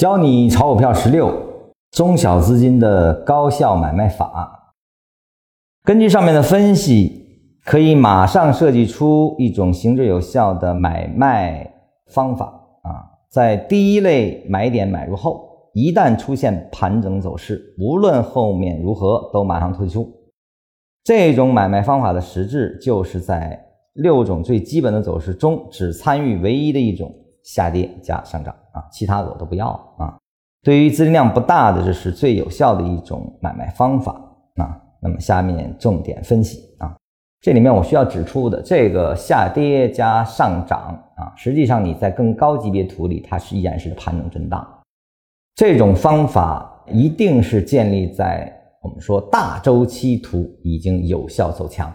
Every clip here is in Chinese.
教你炒股票十六中小资金的高效买卖法。根据上面的分析，可以马上设计出一种行之有效的买卖方法啊！在第一类买点买入后，一旦出现盘整走势，无论后面如何，都马上退出。这种买卖方法的实质，就是在六种最基本的走势中，只参与唯一的一种。下跌加上涨啊，其他的我都不要啊。对于资金量不大的，这是最有效的一种买卖方法啊。那么下面重点分析啊，这里面我需要指出的，这个下跌加上涨啊，实际上你在更高级别图里，它是依然是盘中震荡。这种方法一定是建立在我们说大周期图已经有效走强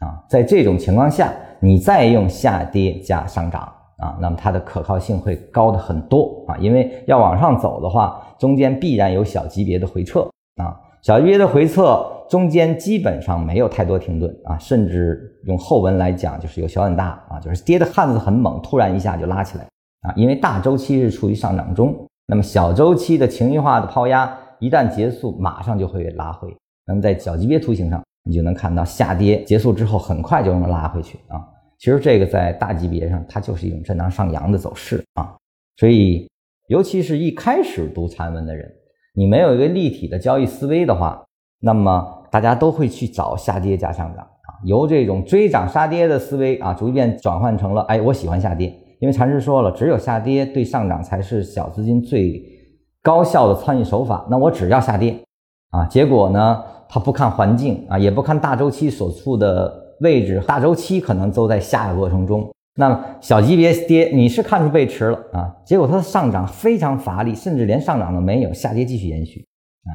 啊，在这种情况下，你再用下跌加上涨。啊，那么它的可靠性会高的很多啊，因为要往上走的话，中间必然有小级别的回撤啊，小级别的回撤中间基本上没有太多停顿啊，甚至用后文来讲就是有小很大啊，就是跌的汉子很猛，突然一下就拉起来啊，因为大周期是处于上涨中，那么小周期的情绪化的抛压一旦结束，马上就会拉回，那么在小级别图形上，你就能看到下跌结束之后很快就能拉回去啊。其实这个在大级别上，它就是一种震荡上扬的走势啊，所以尤其是一开始读禅文的人，你没有一个立体的交易思维的话，那么大家都会去找下跌加上涨啊，由这种追涨杀跌的思维啊，逐渐转换成了哎，我喜欢下跌，因为禅师说了，只有下跌对上涨才是小资金最高效的参与手法，那我只要下跌啊，结果呢，他不看环境啊，也不看大周期所处的。位置大周期可能都在下的过程中，那么小级别跌你是看出背驰了啊，结果它的上涨非常乏力，甚至连上涨都没有，下跌继续延续啊，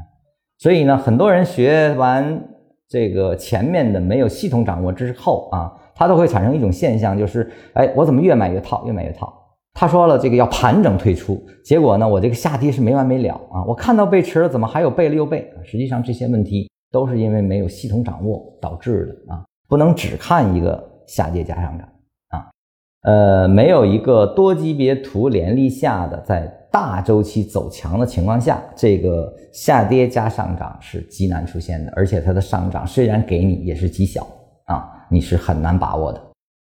所以呢，很多人学完这个前面的没有系统掌握之后啊，他都会产生一种现象，就是哎，我怎么越买越套，越买越套。他说了这个要盘整退出，结果呢，我这个下跌是没完没了啊，我看到背驰了，怎么还有背了又背？实际上这些问题都是因为没有系统掌握导致的啊。不能只看一个下跌加上涨啊，呃，没有一个多级别图连立下的，在大周期走强的情况下，这个下跌加上涨是极难出现的，而且它的上涨虽然给你也是极小啊，你是很难把握的。